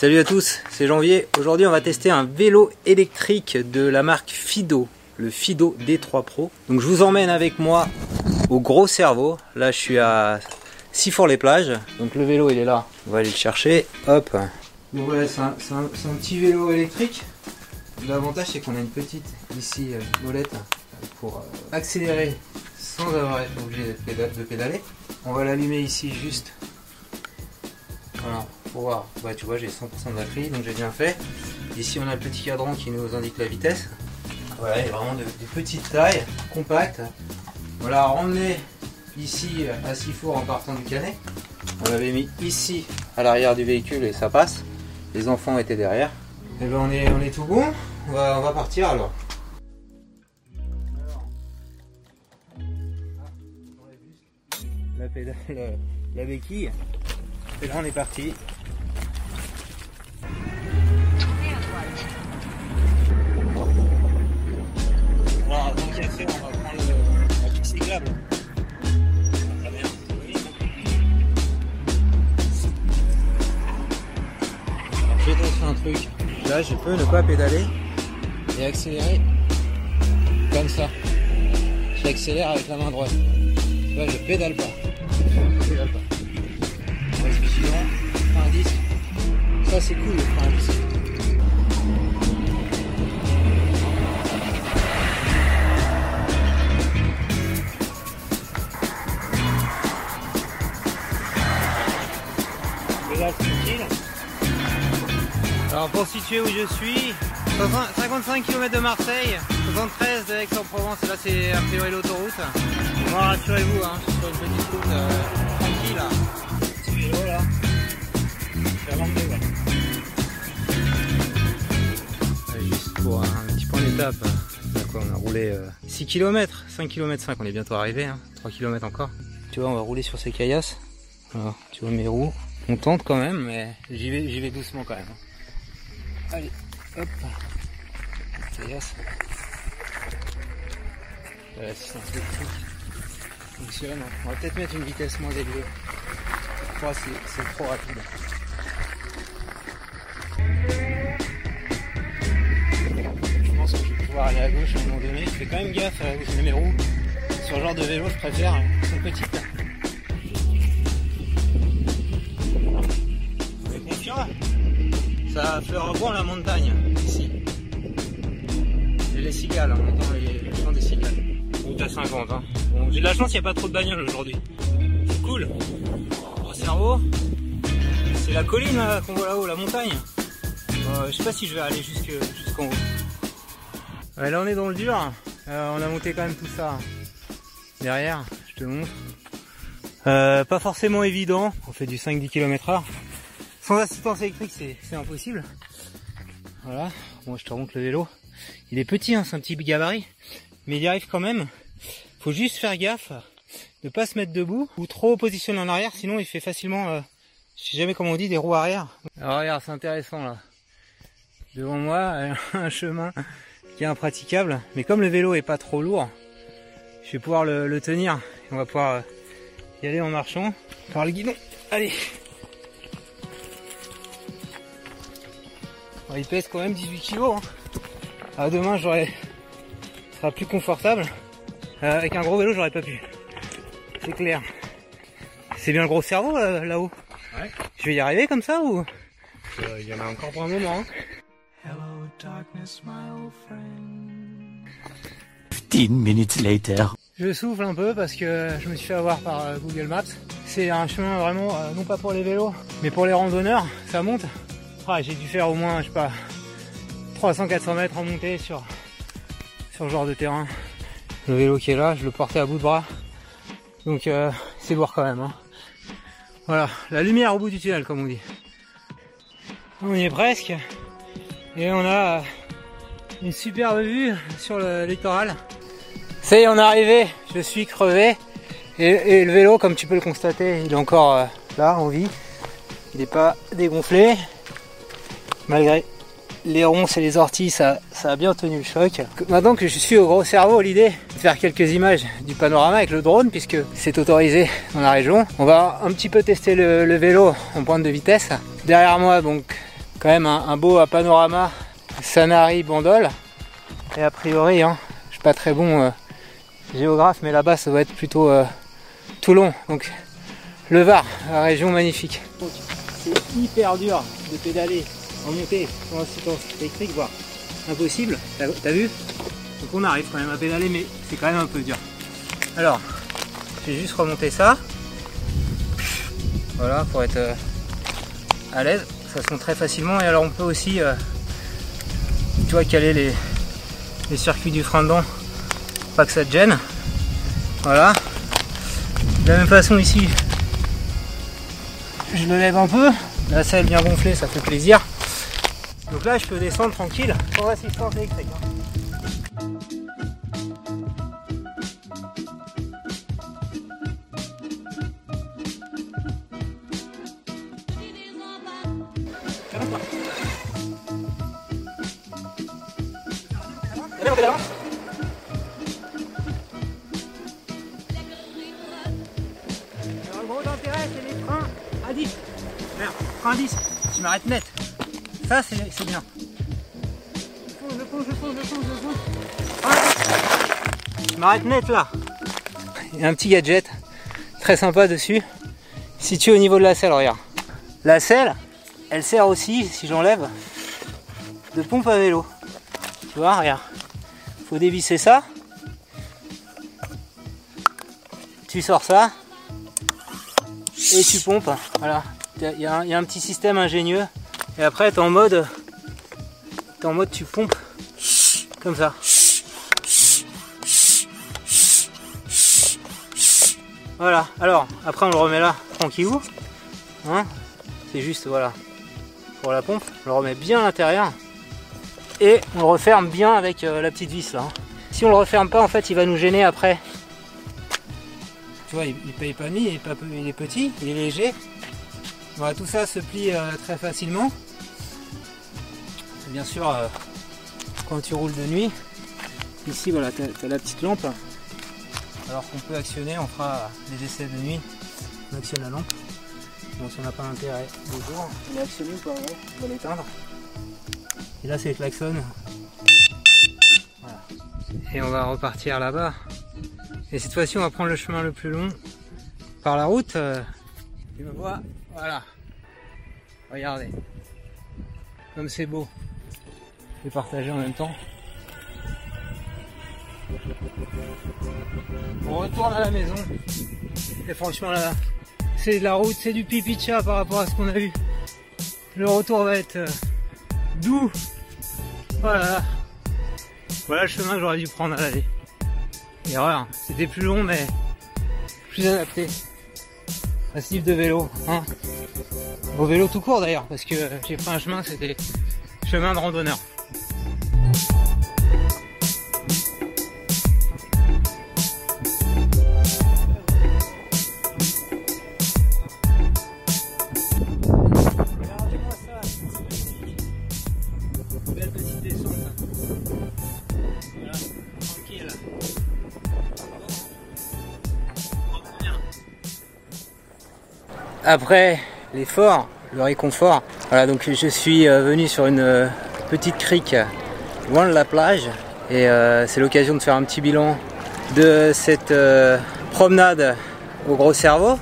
Salut à tous, c'est Janvier. Aujourd'hui, on va tester un vélo électrique de la marque Fido, le Fido D3 Pro. Donc, je vous emmène avec moi au Gros Cerveau. Là, je suis à Sifour-les-Plages. Donc, le vélo, il est là. On va aller le chercher. Hop. Donc, voilà, c'est un, petit vélo électrique. L'avantage, c'est qu'on a une petite ici euh, molette pour euh, accélérer sans avoir été obligé de pédaler. On va l'allumer ici juste voilà, pour voir. Ouais, tu vois, j'ai 100% de batterie, donc j'ai bien fait. Ici, on a le petit cadran qui nous indique la vitesse. Voilà, il est vraiment de, petite taille, compact. On l'a ramené ici à Sifour en partant du canet. On l'avait mis ici à l'arrière du véhicule et ça passe. Les enfants étaient derrière. Et ben on est, on est tout bon. On va, on va partir alors. La, pédale, la, la béquille. Et là on est parti. Là je peux ne pas pédaler et accélérer comme ça. J'accélère avec la main droite. Là je pédale pas. Je pédale pas. Disque. Ça c'est cool le frein disque. Tranquille. Alors pour situer où je suis, 55 km de Marseille, 73 de Aix-en-Provence, là c'est a priori l'autoroute. Bon, rassurez-vous, hein, je suis sur une petite route euh, tranquille là. Petit vélo là. Juste pour un petit point d'étape, on a roulé euh, 6 km, 5 km 5, on est bientôt arrivé, hein, 3 km encore. Tu vois, on va rouler sur ces caillasses. Tu vois mes roues. On tente quand même, mais j'y vais, j'y vais doucement quand même. hein. Allez, hop. Caillasse. L'assistance électrique fonctionne. On va peut-être mettre une vitesse moins élevée. Je crois que c'est trop rapide. Je pense que je vais pouvoir aller à gauche à un moment donné. Je fais quand même gaffe à mes roues. Sur ce genre de vélo, je préfère petites. On est confiant Ça fleure bon la montagne, ici. Et les cigales, on entend les, les chants des cigales. Route à 50, hein. Bon, j'ai de la chance, il n'y a pas trop de bagnoles aujourd'hui. C'est cool. Au cerveau. C'est la colline là, qu'on voit là-haut, la montagne. Euh, je sais pas si je vais aller jusque- jusqu'en haut. Ouais, là on est dans le dur. Euh, on a monté quand même tout ça derrière, je te montre. Euh, pas forcément évident, on fait du 5-10 km heure. Sans assistance électrique c'est impossible. Voilà, moi je te remonte le vélo. Il est petit, hein, c'est un petit gabarit, mais il y arrive quand même. Faut juste faire gaffe de pas se mettre debout ou trop positionner en arrière, sinon il fait facilement, euh, je sais jamais comment on dit, des roues arrière. Alors regarde, c'est intéressant là. Devant moi, un chemin qui est impraticable, mais comme le vélo est pas trop lourd, je vais pouvoir le, tenir. On va pouvoir euh, y aller en marchant par le guidon. Allez Il pèse quand même 18 kg. Hein. Ah, demain, j'aurais, ce sera plus confortable. Euh, avec un gros vélo, j'aurais pas pu. C'est clair. C'est bien le gros cerveau euh, là-haut. Ouais. Je vais y arriver comme ça ou? Il y en a encore pour un moment. Hein. Hello, darkness, my old friend. 15 minutes later. Je souffle un peu parce que je me suis fait avoir par euh, Google Maps. C'est un chemin vraiment, euh, non pas pour les vélos, mais pour les randonneurs. Ça monte. Ah, j'ai dû faire au moins, je sais pas, 300-400 mètres en montée sur, sur ce genre de terrain. Le vélo qui est là, je le portais à bout de bras. Donc euh, c'est lourd quand même. hein. Voilà, la lumière au bout du tunnel comme on dit. On y est presque. Et on a euh, une superbe vue sur le littoral. Ça y est, on est arrivé. Je suis crevé. Et, le vélo, comme tu peux le constater, il est encore euh, là, en vie. Il n'est pas dégonflé. Malgré les ronces et les orties, ça, ça a bien tenu le choc. Maintenant que je suis au gros cerveau, l'idée de faire quelques images du panorama avec le drone, puisque c'est autorisé dans la région. On va un petit peu tester le, le vélo en pointe de vitesse. Derrière moi, donc, quand même un, un beau panorama Sanary Bandol. Et a priori, hein, je suis pas très bon euh, géographe, mais là-bas ça doit être plutôt euh, Toulon. Donc le Var, la région magnifique. C'est hyper dur de pédaler en montée sans assistance électrique, voire impossible. T'as vu? Donc on arrive quand même à pédaler, mais c'est quand même un peu dur. Alors, je vais juste remonter ça. Voilà, pour être euh, à l'aise. Ça se monte très facilement. Et alors on peut aussi, euh, tu vois, caler les, les circuits du frein dedans. Pas que ça te gêne. Voilà. De la même façon ici, je le lève un peu. La selle bien gonflée, ça fait plaisir. Donc là, je peux descendre tranquille sans assistance électrique. hein. Le gros intérêt, c'est les freins à 10. Merde, frein à 10. Tu m'arrêtes net. Ça, c'est bien. Je fonce, je fonce, je fonce, je fonce, je fonce. Frein à 10. Je m'arrête net là. Il y a un petit gadget très sympa dessus. Situé au niveau de la selle, regarde. La selle, elle sert aussi, si j'enlève, de pompe à vélo. Tu vois, regarde. Faut dévisser ça. Tu sors ça. Et tu pompes. Voilà. Y, il y a un petit système ingénieux. Et après, tu en mode. T'es en mode tu pompes. Comme ça. Voilà. Alors, après, on le remet là, tranquillou. Hein C'est juste, voilà. Pour la pompe. On le remet bien à l'intérieur. Et on le referme bien avec euh, la petite vis là. Si on le referme pas, en fait, il va nous gêner après. Tu vois, il, il paye pas mis, il est petit, il est léger. Voilà, tout ça se plie euh, très facilement. Bien sûr, euh, quand tu roules de nuit, ici, voilà, tu as, la petite lampe. Alors qu'on peut actionner, on fera les essais de nuit. On actionne la lampe. Bon, si on n'a pas l'intérêt de jour, on va actionner ou pas, va l'éteindre. Et là, c'est le klaxon. Voilà. Et on va repartir là-bas. Et cette fois-ci, on va prendre le chemin le plus long par la route. euh, Tu me vois Voilà. Regardez. Comme c'est beau. Vais partager en même temps. On retourne à la maison. Et franchement là, c'est de la route, c'est du pipi de par rapport à ce qu'on a vu. Le retour va être euh, doux. Voilà. Voilà le chemin que j'aurais dû prendre à l'aller. Erreur. C'était plus long mais plus adapté. Principe de vélo, hein. Au vélo tout court d'ailleurs, parce que j'ai pris un chemin, c'était chemin de randonneur. Voilà, tranquille. Après l'effort, le réconfort, voilà donc je suis euh, venu sur une euh, petite crique loin de la plage et euh, c'est l'occasion de faire un petit bilan de cette promenade au gros cerveau.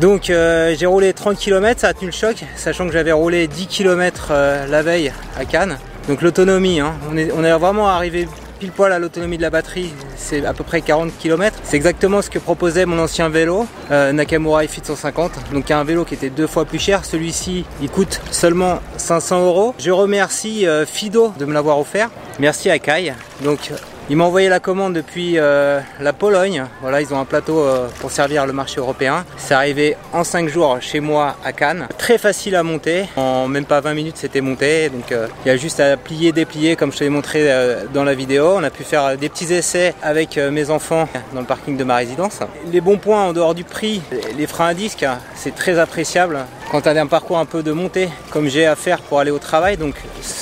Donc j'ai roulé 30 km, ça a tenu le choc, sachant que j'avais roulé 10 km la veille à Cannes. Donc l'autonomie, hein, on est vraiment arrivé pile poil à l'autonomie de la batterie, c'est à peu près 40 km. C'est exactement ce que proposait mon ancien vélo, euh, Nakamura iFit 150. Donc un vélo qui était deux fois plus cher. Celui-ci, il coûte seulement 500 euros. Je remercie euh, Fido de me l'avoir offert. Merci à Kai. Donc il m'a envoyé la commande depuis euh, la Pologne. Voilà, ils ont un plateau euh, pour servir le marché européen. C'est arrivé en 5 jours chez moi à Cannes. Très facile à monter. En même pas 20 minutes, c'était monté. Donc euh, il y a juste à plier, déplier comme je te l'ai montré dans la vidéo. On a pu faire des petits essais avec mes enfants dans le parking de ma résidence. Les bons points en dehors du prix, les freins à disque, c'est très appréciable. Quand tu as un parcours un peu de montée, comme j'ai à faire pour aller au travail, donc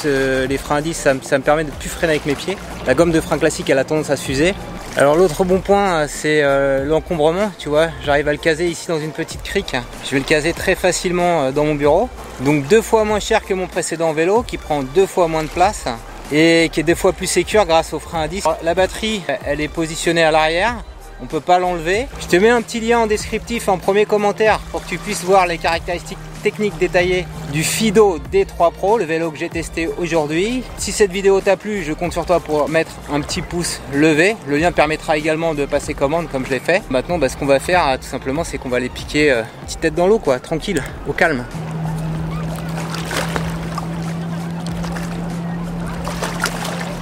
les freins à disque, ça, me- permet de plus freiner avec mes pieds. La gomme de frein classique, elle a tendance à s'user. Alors l'autre bon point, c'est euh, l'encombrement, tu vois. J'arrive à le caser ici dans une petite crique. Je vais le caser très facilement euh, dans mon bureau. Donc deux fois moins cher que mon précédent vélo qui prend deux fois moins de place et qui est deux fois plus sécure grâce au frein à disque. La batterie, elle est positionnée à l'arrière. On peut pas l'enlever. Je te mets un petit lien en descriptif en premier commentaire pour que tu puisses voir les caractéristiques techniques détaillées du Fido D3 Pro, le vélo que j'ai testé aujourd'hui. Si cette vidéo t'a plu, je compte sur toi pour mettre un petit pouce levé. Le lien permettra également de passer commande comme je l'ai fait. Maintenant, bah, ce qu'on va faire, tout simplement, c'est qu'on va les piquer euh, petite tête dans l'eau, quoi, tranquille, au calme.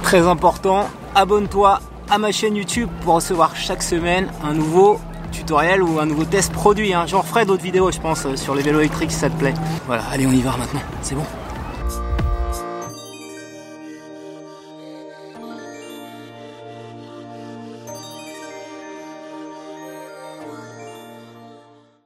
Très important, abonne-toi à ma chaîne YouTube pour recevoir chaque semaine un nouveau tutoriel ou un nouveau test produit. Hein. J'en ferai d'autres vidéos, je pense, sur les vélos électriques si ça te plaît. Voilà, allez, on y va maintenant, c'est bon.